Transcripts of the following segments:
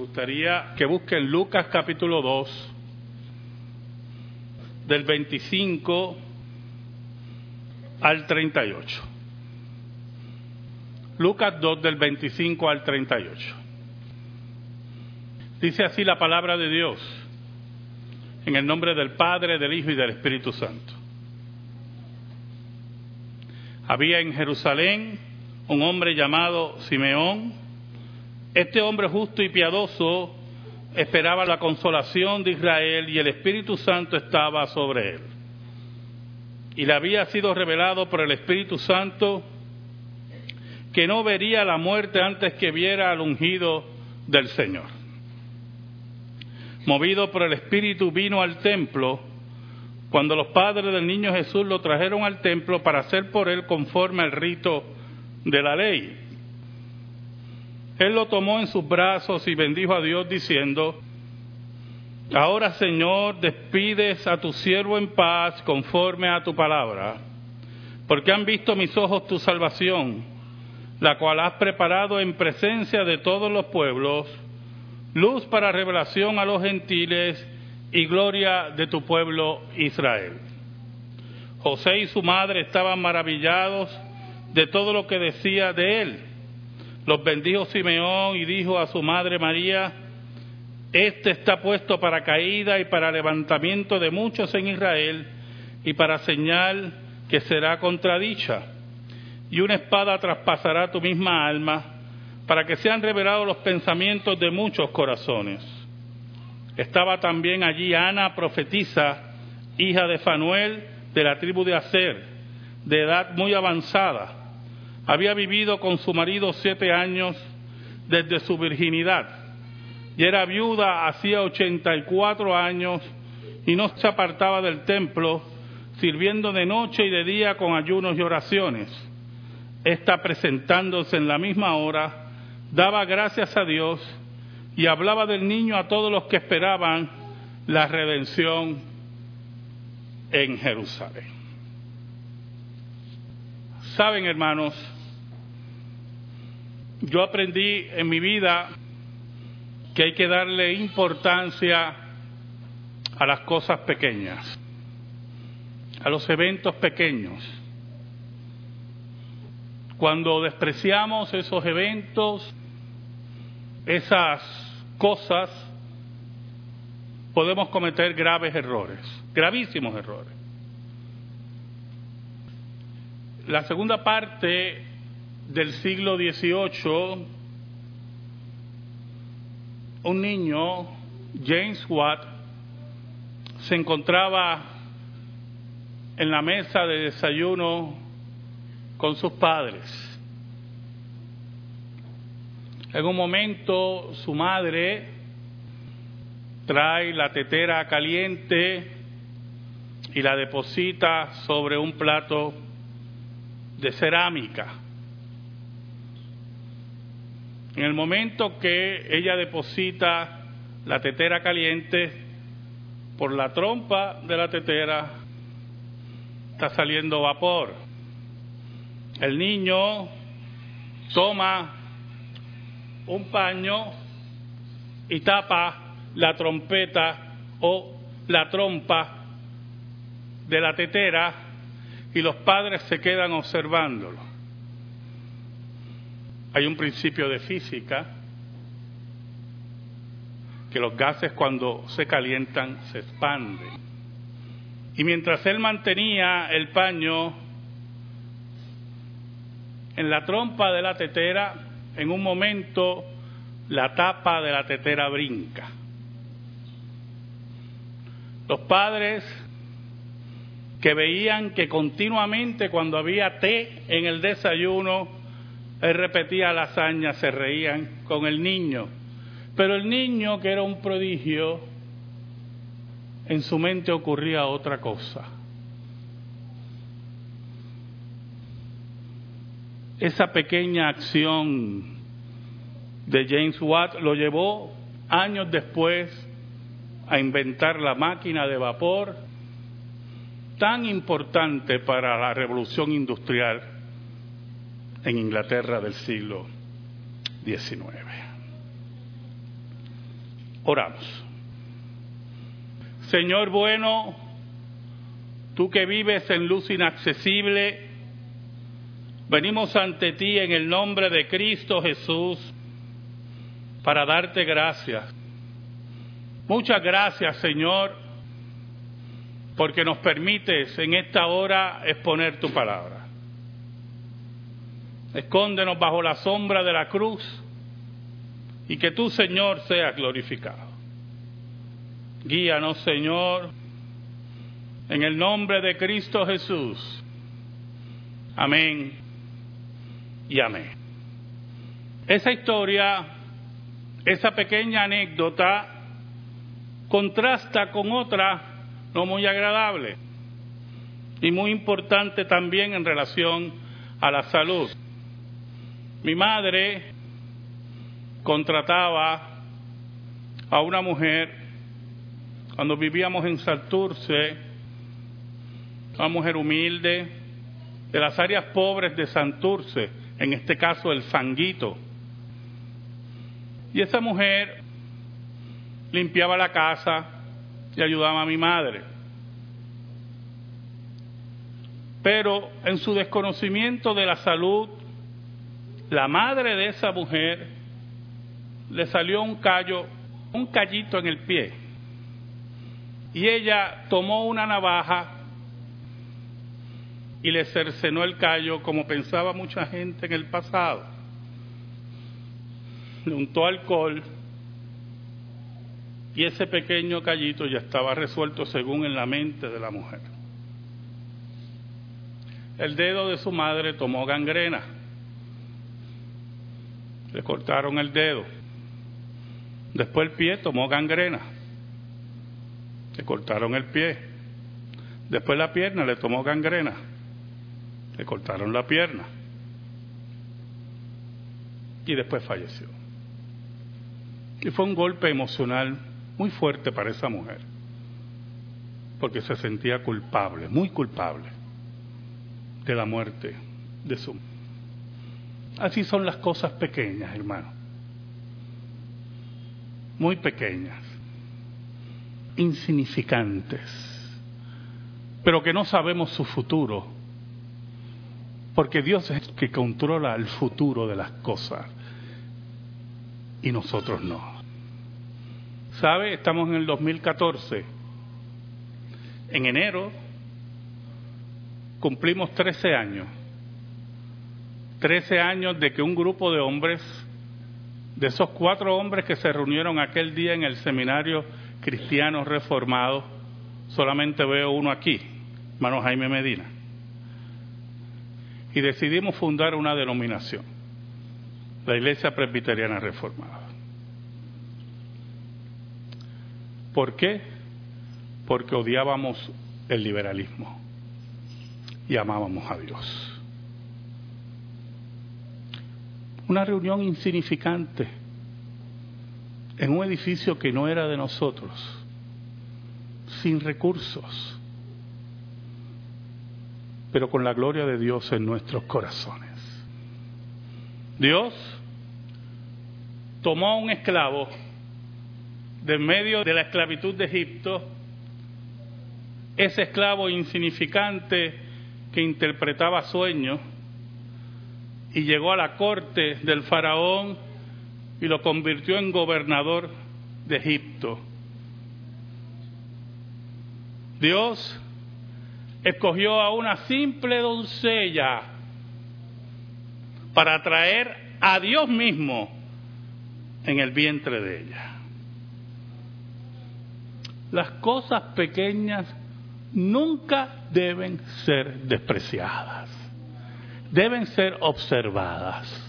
gustaría que busquen Lucas capítulo 2, del 25 al 38. Lucas 2 del 25 al 38. Dice así la palabra de Dios, en el nombre del Padre, del Hijo y del Espíritu Santo. Había en Jerusalén un hombre llamado Simeón. Este hombre justo y piadoso esperaba la consolación de Israel y el Espíritu Santo estaba sobre él. Y le había sido revelado por el Espíritu Santo que no vería la muerte antes que viera al ungido del Señor. Movido por el Espíritu vino al templo cuando los padres del niño Jesús lo trajeron al templo para hacer por él conforme al rito de la ley. Él lo tomó en sus brazos y bendijo a Dios diciendo, Ahora Señor, despides a tu siervo en paz conforme a tu palabra, porque han visto mis ojos tu salvación la cual has preparado en presencia de todos los pueblos, luz para revelación a los gentiles y gloria de tu pueblo Israel. José y su madre estaban maravillados de todo lo que decía de él. Los bendijo Simeón y dijo a su madre María, Este está puesto para caída y para levantamiento de muchos en Israel y para señal que será contradicha y una espada traspasará tu misma alma, para que sean revelados los pensamientos de muchos corazones. Estaba también allí Ana, profetisa, hija de Fanuel, de la tribu de Aser, de edad muy avanzada. Había vivido con su marido siete años desde su virginidad. Y era viuda hacía ochenta y cuatro años y no se apartaba del templo, sirviendo de noche y de día con ayunos y oraciones. Está presentándose en la misma hora, daba gracias a Dios y hablaba del niño a todos los que esperaban la redención en Jerusalén. Saben, hermanos, yo aprendí en mi vida que hay que darle importancia a las cosas pequeñas, a los eventos pequeños cuando despreciamos esos eventos, esas cosas, podemos cometer graves errores, gravísimos errores. La segunda parte del siglo XVIII, un niño, James Watt, se encontraba en la mesa de desayuno con sus padres. En un momento su madre trae la tetera caliente y la deposita sobre un plato de cerámica. En el momento que ella deposita la tetera caliente, por la trompa de la tetera está saliendo vapor. El niño toma un paño y tapa la trompeta o la trompa de la tetera y los padres se quedan observándolo. Hay un principio de física que los gases cuando se calientan se expanden. Y mientras él mantenía el paño en la trompa de la tetera, en un momento la tapa de la tetera brinca. Los padres que veían que continuamente cuando había té en el desayuno, él repetía la hazaña, se reían con el niño. Pero el niño, que era un prodigio, en su mente ocurría otra cosa. esa pequeña acción de James Watt lo llevó años después a inventar la máquina de vapor tan importante para la revolución industrial en Inglaterra del siglo XIX. Oramos. Señor bueno, tú que vives en luz inaccesible, venimos ante ti en el nombre de Cristo Jesús para darte gracias. Muchas gracias, Señor, porque nos permites en esta hora exponer tu palabra. Escóndenos bajo la sombra de la cruz y que tú, Señor, seas glorificado. Guíanos, Señor, en el nombre de Cristo Jesús. Amén y amén. Esa historia, esa pequeña anécdota, contrasta con otra no muy agradable y muy importante también en relación a la salud. Mi madre contrataba a una mujer cuando vivíamos en Santurce, una mujer humilde, de las áreas pobres de Santurce, en este caso el Sanguito. Y esa mujer limpiaba la casa y ayudaba a mi madre. Pero en su desconocimiento de la salud, la madre de esa mujer le salió un callo, un callito en el pie. Y ella tomó una navaja y le cercenó el callo como pensaba mucha gente en el pasado. Le untó alcohol y ese pequeño callito ya estaba resuelto según en la mente de la mujer. El dedo de su madre tomó gangrena. Le cortaron el dedo. Después el pie tomó gangrena. Le cortaron el pie. Después la pierna le tomó gangrena. Le cortaron la pierna. Y después falleció. Y fue un golpe emocional muy fuerte para esa mujer. Porque se sentía culpable, muy culpable, de la muerte de su. Así son las cosas pequeñas, hermano. Muy pequeñas insignificantes, pero que no sabemos su futuro, porque Dios es el que controla el futuro de las cosas y nosotros no. ¿Sabe? Estamos en el 2014. En enero cumplimos 13 años. 13 años de que un grupo de hombres, de esos cuatro hombres que se reunieron aquel día en el seminario cristianos reformados, solamente veo uno aquí, hermano Jaime Medina. Y decidimos fundar una denominación, la Iglesia Presbiteriana Reformada. ¿Por qué? Porque odiábamos el liberalismo y amábamos a Dios. Una reunión insignificante en un edificio que no era de nosotros, sin recursos, pero con la gloria de Dios en nuestros corazones. Dios tomó a un esclavo de medio de la esclavitud de Egipto, ese esclavo insignificante que interpretaba sueños, y llegó a la corte del faraón y lo convirtió en gobernador de Egipto. Dios escogió a una simple doncella para traer a Dios mismo en el vientre de ella. Las cosas pequeñas nunca deben ser despreciadas, deben ser observadas.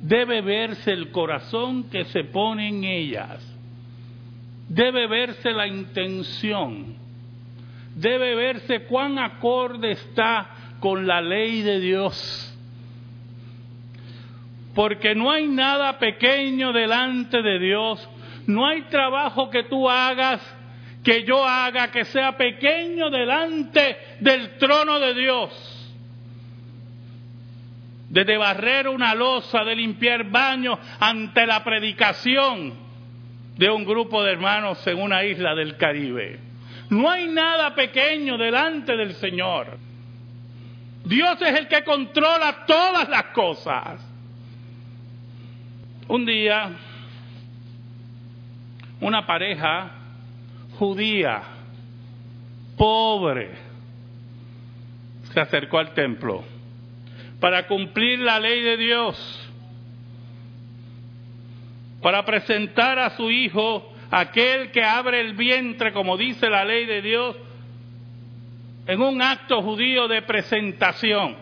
Debe verse el corazón que se pone en ellas, debe verse la intención, debe verse cuán acorde está con la ley de Dios. Porque no hay nada pequeño delante de Dios, no hay trabajo que tú hagas, que yo haga, que sea pequeño delante del trono de Dios de barrer una losa, de limpiar baños ante la predicación, de un grupo de hermanos en una isla del Caribe. No hay nada pequeño delante del Señor. Dios es el que controla todas las cosas. Un día, una pareja judía, pobre, se acercó al templo para cumplir la ley de Dios para presentar a su hijo, aquel que abre el vientre, como dice la ley de Dios, en un acto judío de presentación.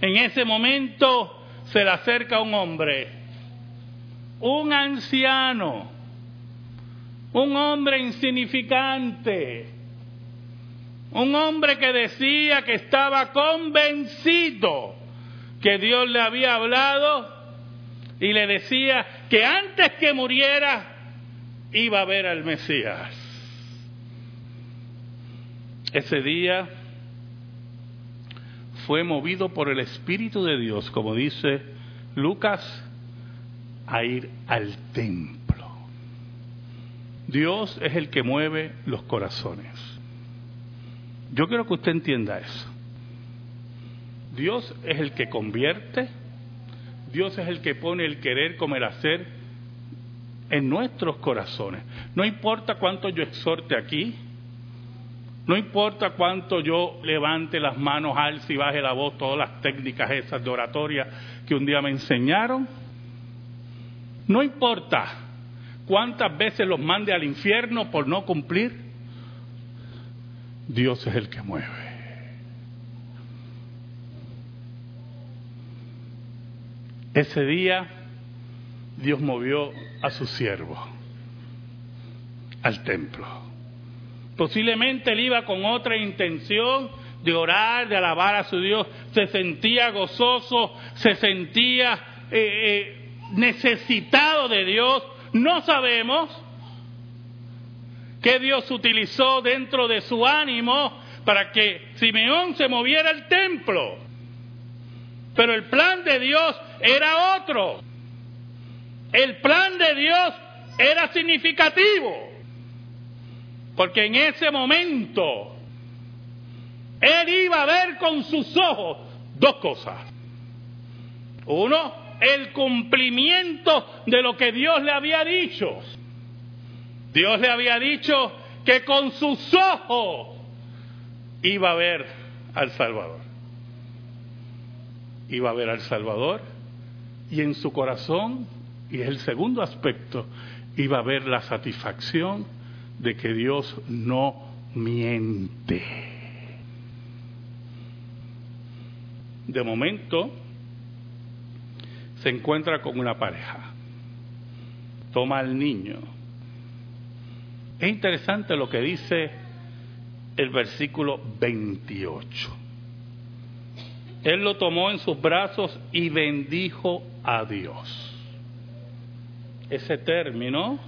En ese momento se le acerca un hombre, un anciano, un hombre insignificante, un hombre que decía que estaba convencido que Dios le había hablado y le decía que antes que muriera iba a ver al Mesías. Ese día fue movido por el Espíritu de Dios, como dice Lucas, a ir al templo. Dios es el que mueve los corazones. Yo quiero que usted entienda eso. Dios es el que convierte, Dios es el que pone el querer como el hacer en nuestros corazones. No importa cuánto yo exhorte aquí, no importa cuánto yo levante las manos, alce y baje la voz, todas las técnicas esas de oratoria que un día me enseñaron. No importa cuántas veces los mande al infierno por no cumplir. Dios es el que mueve. Ese día Dios movió a su siervo al templo. Posiblemente él iba con otra intención de orar, de alabar a su Dios. Se sentía gozoso, se sentía eh, eh, necesitado de Dios. No sabemos qué Dios utilizó dentro de su ánimo para que Simeón se moviera al templo. Pero el plan de Dios era otro. El plan de Dios era significativo, porque en ese momento él iba a ver con sus ojos dos cosas. Uno, el cumplimiento de lo que Dios le había dicho. Dios le había dicho que con sus ojos iba a ver al Salvador. Iba a ver al Salvador y en su corazón, y es el segundo aspecto, iba a haber la satisfacción de que Dios no miente. De momento, se encuentra con una pareja, toma al niño. Es interesante lo que dice el versículo 28. Él lo tomó en sus brazos y bendijo a Dios. Ese término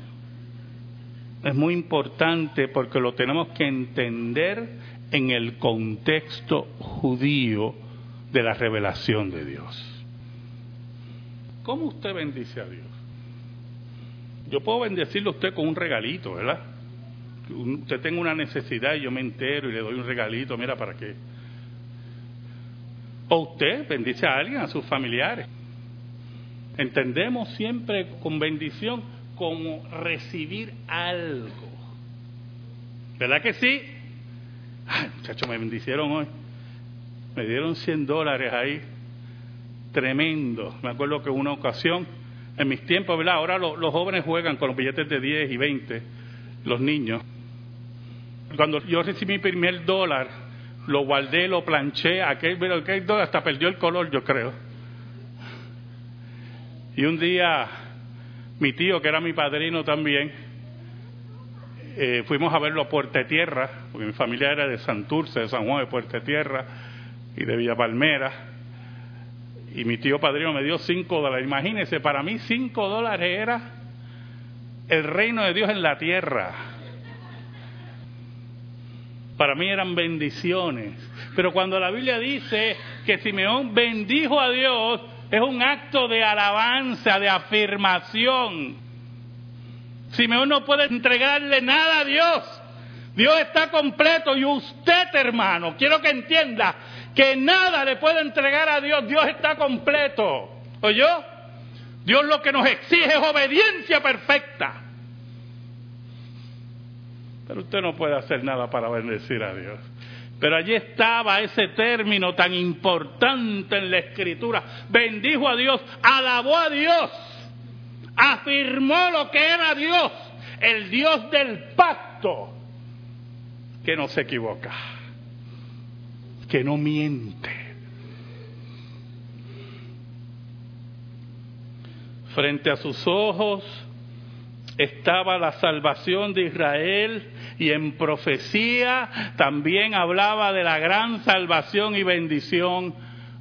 es muy importante porque lo tenemos que entender en el contexto judío de la revelación de Dios. ¿Cómo usted bendice a Dios? Yo puedo bendecirle a usted con un regalito, ¿verdad? Usted tenga una necesidad y yo me entero y le doy un regalito, mira, para qué o usted bendice a alguien, a sus familiares. Entendemos siempre con bendición como recibir algo. ¿Verdad que sí? Ay, muchachos, me bendicieron hoy. Me dieron 100 dólares ahí. Tremendo. Me acuerdo que una ocasión, en mis tiempos, ¿verdad? Ahora los, jóvenes juegan con los billetes de 10 y 20, los niños. Cuando yo recibí mi primer dólar, lo guardé, lo planché, aquel, aquel hasta perdió el color, yo creo. Y un día, mi tío, que era mi padrino también, eh, fuimos a verlo a Puerta Tierra, porque mi familia era de Santurce, de San Juan de Puerta Tierra y de Villa Palmera. Y mi tío padrino me dio cinco dólares. Imagínense, para mí cinco dólares era el reino de Dios en la tierra para mí eran bendiciones. Pero cuando la Biblia dice que Simeón bendijo a Dios, es un acto de alabanza, de afirmación. Simeón no puede entregarle nada a Dios. Dios está completo y usted, hermano, quiero que entienda que nada le puede entregar a Dios. Dios está completo. ¿Oyó? Dios lo que nos exige es obediencia perfecta. Pero usted no puede hacer nada para bendecir a Dios. Pero allí estaba ese término tan importante en la escritura. Bendijo a Dios, alabó a Dios, afirmó lo que era Dios, el Dios del pacto, que no se equivoca, que no miente. Frente a sus ojos estaba la salvación de Israel y en profecía también hablaba de la gran salvación y bendición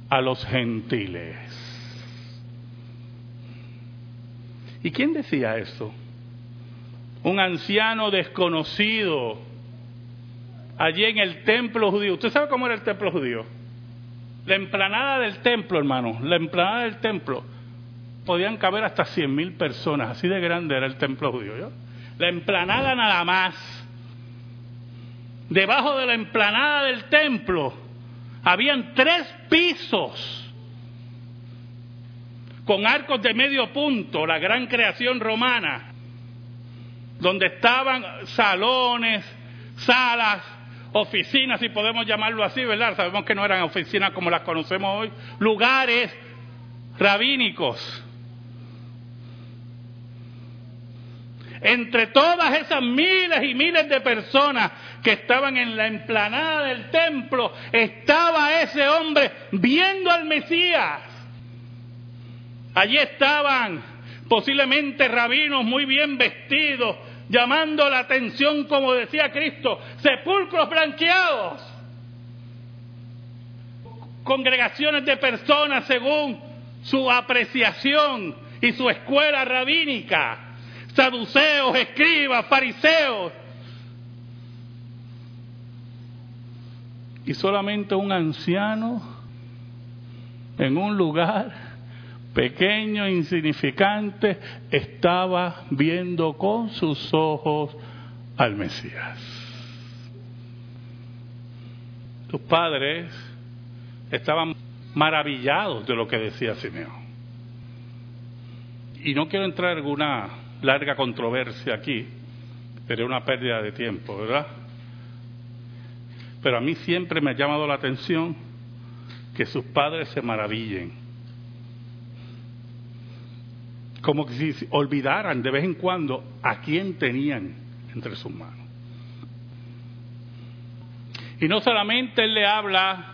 a los gentiles. ¿Y quién decía eso? Un anciano desconocido allí en el templo judío. ¿Usted sabe cómo era el templo judío? La emplanada del templo, hermano, la emplanada del templo podían caber hasta cien mil personas, así de grande era el templo judío. La emplanada nada más. Debajo de la emplanada del templo habían tres pisos con arcos de medio punto, la gran creación romana, donde estaban salones, salas, oficinas, si podemos llamarlo así, ¿verdad? Sabemos que no eran oficinas como las conocemos hoy, lugares rabínicos entre todas esas miles y miles de personas que estaban en la emplanada del templo, estaba ese hombre viendo al Mesías. Allí estaban posiblemente rabinos muy bien vestidos, llamando la atención, como decía Cristo, sepulcros blanqueados, congregaciones de personas según su apreciación y su escuela rabínica saduceos, escribas, fariseos. Y solamente un anciano en un lugar pequeño, insignificante, estaba viendo con sus ojos al Mesías. Tus padres estaban maravillados de lo que decía Simeón. Y no quiero entrar en alguna larga controversia aquí, pero es una pérdida de tiempo, ¿verdad? Pero a mí siempre me ha llamado la atención que sus padres se maravillen. Como si olvidaran de vez en cuando a quién tenían entre sus manos. Y no solamente él le habla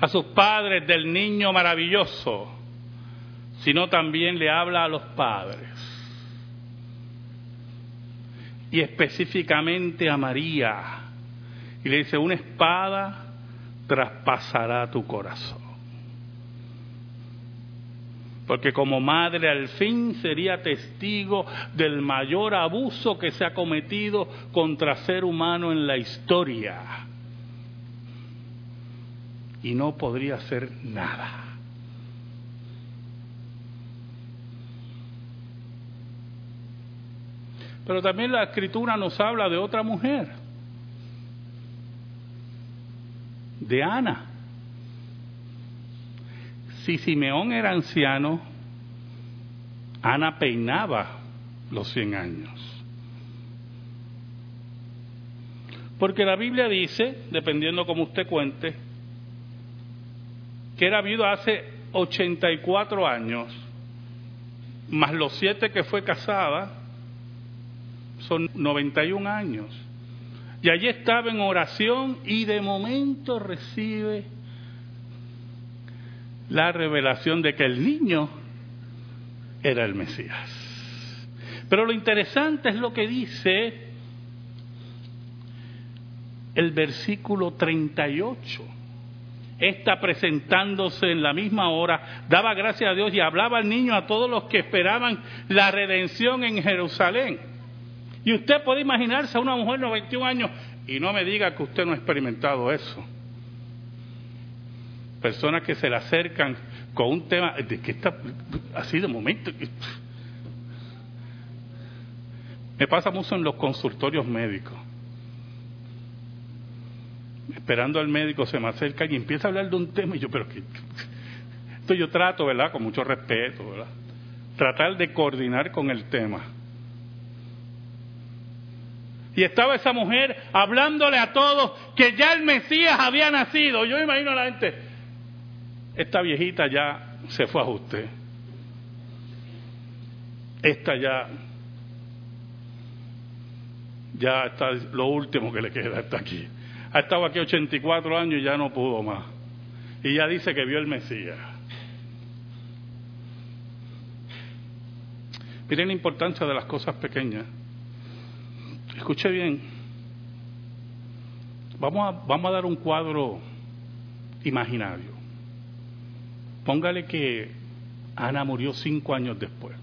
a sus padres del niño maravilloso, sino también le habla a los padres. Y específicamente a María. Y le dice, una espada traspasará tu corazón. Porque como madre al fin sería testigo del mayor abuso que se ha cometido contra ser humano en la historia. Y no podría hacer nada. Pero también la escritura nos habla de otra mujer, de Ana. Si Simeón era anciano, Ana peinaba los 100 años. Porque la Biblia dice, dependiendo como usted cuente, que era viuda hace 84 años, más los siete que fue casada, son 91 años. Y allí estaba en oración y de momento recibe la revelación de que el niño era el Mesías. Pero lo interesante es lo que dice el versículo 38. Está presentándose en la misma hora, daba gracias a Dios y hablaba al niño a todos los que esperaban la redención en Jerusalén. Y usted puede imaginarse a una mujer de 91 años y no me diga que usted no ha experimentado eso. personas que se le acercan con un tema de que está así de momento. Me pasa mucho en los consultorios médicos. Esperando al médico se me acerca y empieza a hablar de un tema y yo, pero que esto yo trato, ¿verdad? Con mucho respeto, ¿verdad? Tratar de coordinar con el tema. Y estaba esa mujer hablándole a todos que ya el Mesías había nacido. Yo imagino a la gente, esta viejita ya se fue a usted. Esta ya, ya está lo último que le queda, está aquí. Ha estado aquí 84 años y ya no pudo más. Y ya dice que vio el Mesías. Miren la importancia de las cosas pequeñas. Escuche bien. Vamos a, vamos a dar un cuadro imaginario. Póngale que Ana murió cinco años después.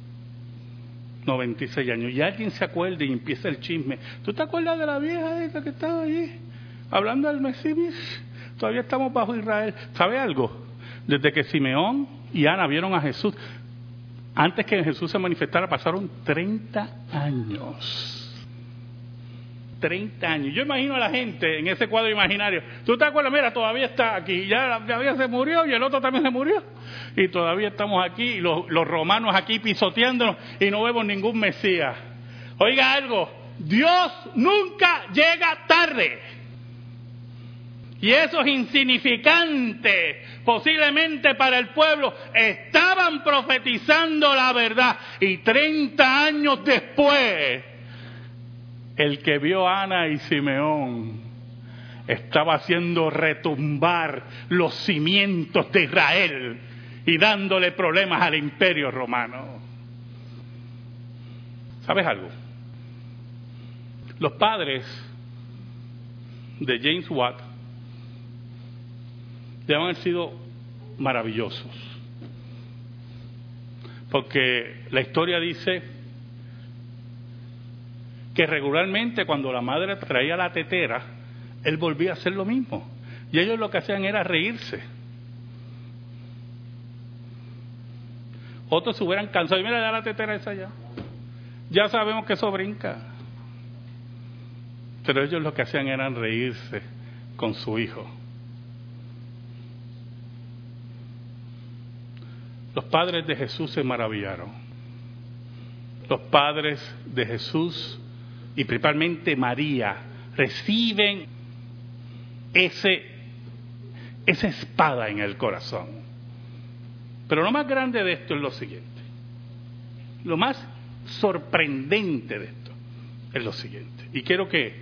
96 años. Y alguien se acuerda y empieza el chisme. ¿Tú te acuerdas de la vieja esa que estaba allí? Hablando del Mesías. Todavía estamos bajo Israel. ¿Sabe algo? Desde que Simeón y Ana vieron a Jesús, antes que Jesús se manifestara, pasaron 30 años. 30 años. Yo imagino a la gente en ese cuadro imaginario. ¿Tú te acuerdas? Mira, todavía está aquí. Ya todavía se murió y el otro también se murió. Y todavía estamos aquí, y los, los romanos aquí pisoteándonos y no vemos ningún Mesías. Oiga algo, Dios nunca llega tarde. Y esos insignificantes, posiblemente para el pueblo, estaban profetizando la verdad. Y 30 años después, el que vio a Ana y Simeón estaba haciendo retumbar los cimientos de Israel y dándole problemas al imperio romano. ¿Sabes algo? Los padres de James Watt deben sido maravillosos. Porque la historia dice que regularmente cuando la madre traía la tetera, él volvía a hacer lo mismo. Y ellos lo que hacían era reírse. Otros se hubieran cansado y mira ya la tetera esa ya. Ya sabemos que eso brinca. Pero ellos lo que hacían era reírse con su hijo. Los padres de Jesús se maravillaron. Los padres de Jesús y principalmente María reciben ese, esa espada en el corazón. Pero lo más grande de esto es lo siguiente. Lo más sorprendente de esto es lo siguiente. Y quiero que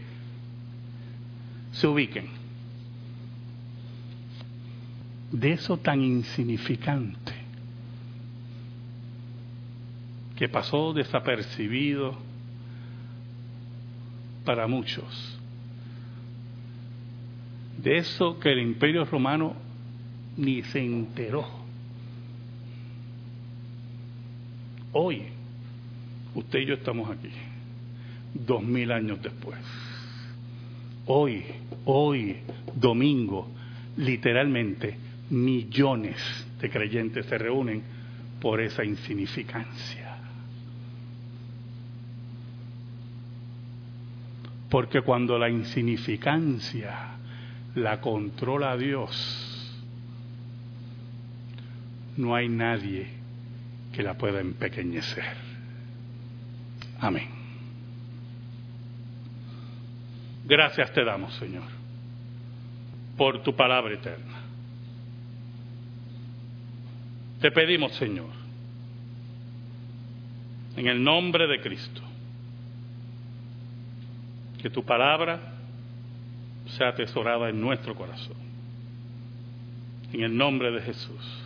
se ubiquen. De eso tan insignificante que pasó desapercibido para muchos. De eso que el imperio romano ni se enteró. Hoy, usted y yo estamos aquí, dos mil años después. Hoy, hoy, domingo, literalmente millones de creyentes se reúnen por esa insignificancia. Porque cuando la insignificancia la controla Dios, no hay nadie que la pueda empequeñecer. Amén. Gracias te damos, Señor, por tu palabra eterna. Te pedimos, Señor, en el nombre de Cristo, que tu palabra sea atesorada en nuestro corazón. En el nombre de Jesús.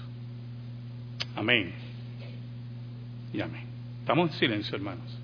Amén. Y amén. Estamos en silencio, hermanos.